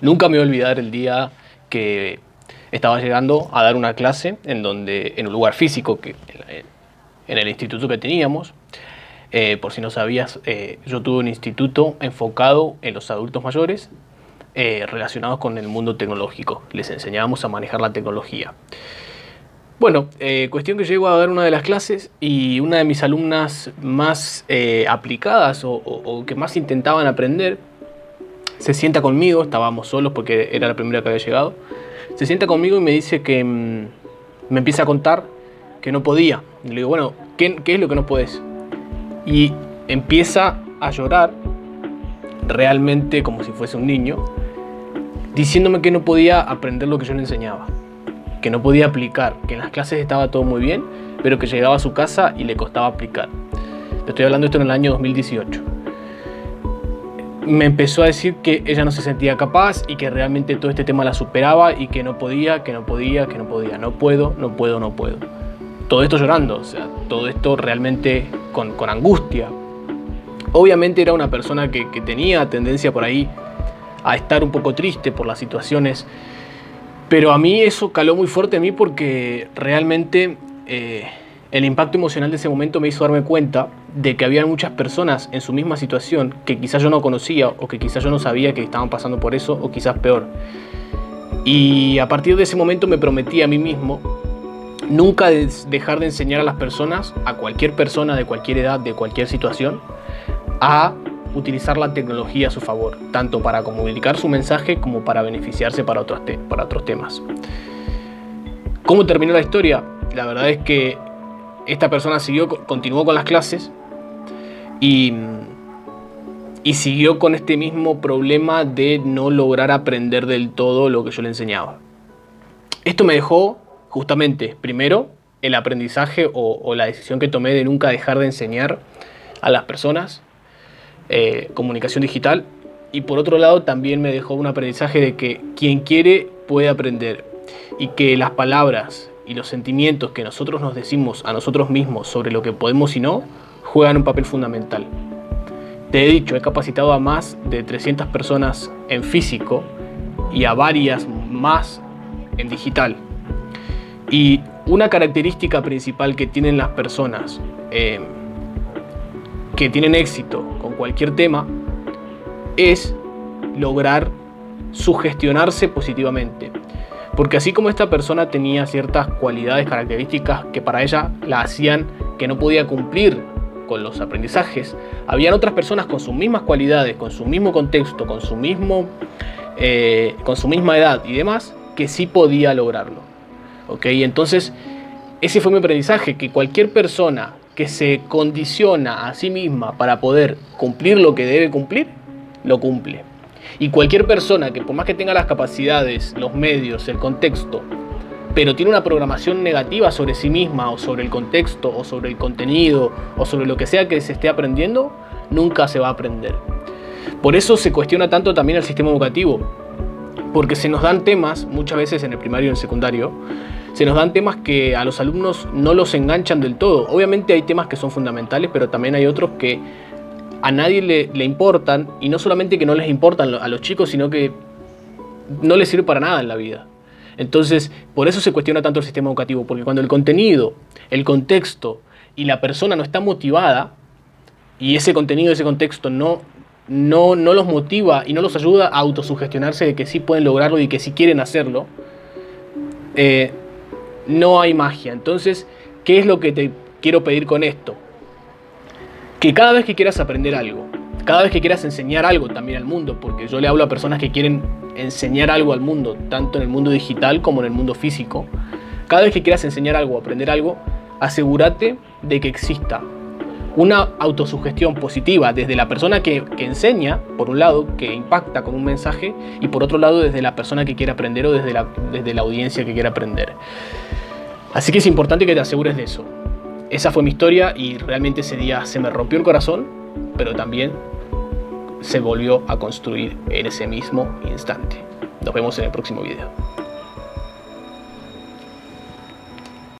Nunca me voy a olvidar el día que estaba llegando a dar una clase en donde en un lugar físico que en el instituto que teníamos. Eh, por si no sabías eh, yo tuve un instituto enfocado en los adultos mayores eh, relacionados con el mundo tecnológico. Les enseñábamos a manejar la tecnología. Bueno, cuestión que llego a dar una de las clases y una de mis alumnas más aplicadas o, o, que más intentaban aprender se sienta conmigo, estábamos solos porque era la primera que había llegado, se sienta conmigo y me dice que mm, me empieza a contar que no podía. Y le digo, bueno, ¿qué, ¿qué, es lo que no puedes? Y empieza a llorar, realmente como si fuese un niño, diciéndome que no podía aprender lo que yo le enseñaba, que no podía aplicar, que en las clases estaba todo muy bien, pero que llegaba a su casa y le costaba aplicar. Te estoy hablando esto en el año 2018 me empezó a decir que ella no se sentía capaz y que realmente todo este tema la superaba y que no podía, que no podía, que no podía, no puedo, no puedo, no puedo. Todo esto llorando, o sea, todo esto realmente con, angustia. Obviamente era una persona que, tenía tendencia por ahí a estar un poco triste por las situaciones, pero a mí eso caló muy fuerte a mí porque realmente... Eh, el impacto emocional de ese momento me hizo darme cuenta de que había muchas personas en su misma situación que quizás yo no conocía o que quizás yo no sabía que estaban pasando por eso o quizás peor. Y a partir de ese momento me prometí a mí mismo nunca dejar de enseñar a las personas, a cualquier persona de cualquier edad, de cualquier situación, a utilizar la tecnología a su favor, tanto para comunicar su mensaje como para beneficiarse para otros, para otros temas. ¿Cómo terminó la historia? La verdad es que esta persona siguió, continuó con las clases y, y siguió con este mismo problema de no lograr aprender del todo lo que yo le enseñaba. Esto me dejó justamente, primero, el aprendizaje o, la decisión que tomé de nunca dejar de enseñar a las personas eh, comunicación digital. Y por otro lado, también me dejó un aprendizaje de que quien quiere puede aprender y que las palabras y los sentimientos que nosotros nos decimos a nosotros mismos sobre lo que podemos y no, juegan un papel fundamental. Te he dicho, he capacitado a más de 300 personas en físico y a varias más en digital. Y una característica principal que tienen las personas eh, que tienen éxito con cualquier tema es lograr sugestionarse positivamente. Porque así como esta persona tenía ciertas cualidades, características que para ella la hacían que no podía cumplir con los aprendizajes, habían otras personas con sus mismas cualidades, con su mismo contexto, con su, mismo, eh, con su misma edad y demás, que sí podía lograrlo. ¿Ok? Entonces, ese fue mi aprendizaje, que cualquier persona que se condiciona a sí misma para poder cumplir lo que debe cumplir, lo cumple. Y cualquier persona que por más que tenga las capacidades, los medios, el contexto, pero tiene una programación negativa sobre sí misma o sobre el contexto o sobre el contenido o sobre lo que sea que se esté aprendiendo, nunca se va a aprender. Por eso se cuestiona tanto también el sistema educativo, porque se nos dan temas, muchas veces en el primario y en el secundario, se nos dan temas que a los alumnos no los enganchan del todo. Obviamente hay temas que son fundamentales, pero también hay otros que a nadie le, importan, y no solamente que no les importan a los chicos, sino que no les sirve para nada en la vida. Entonces, por eso se cuestiona tanto el sistema educativo, porque cuando el contenido, el contexto y la persona no está motivada, y ese contenido, ese contexto no, no, no los motiva y no los ayuda a autosugestionarse de que sí pueden lograrlo y que sí quieren hacerlo, eh, no hay magia. Entonces, ¿qué es lo que te quiero pedir con esto? Que cada vez que quieras aprender algo, cada vez que quieras enseñar algo también al mundo, porque yo le hablo a personas que quieren enseñar algo al mundo, tanto en el mundo digital como en el mundo físico, cada vez que quieras enseñar algo, aprender algo, asegúrate de que exista una autosugestión positiva desde la persona que, enseña, por un lado, que impacta con un mensaje, y por otro lado, desde la persona que quiere aprender o desde la, desde la audiencia que quiere aprender. Así que es importante que te asegures de eso esa fue mi historia y realmente ese día se me rompió el corazón, pero también se volvió a construir en ese mismo instante. Nos vemos en el próximo video.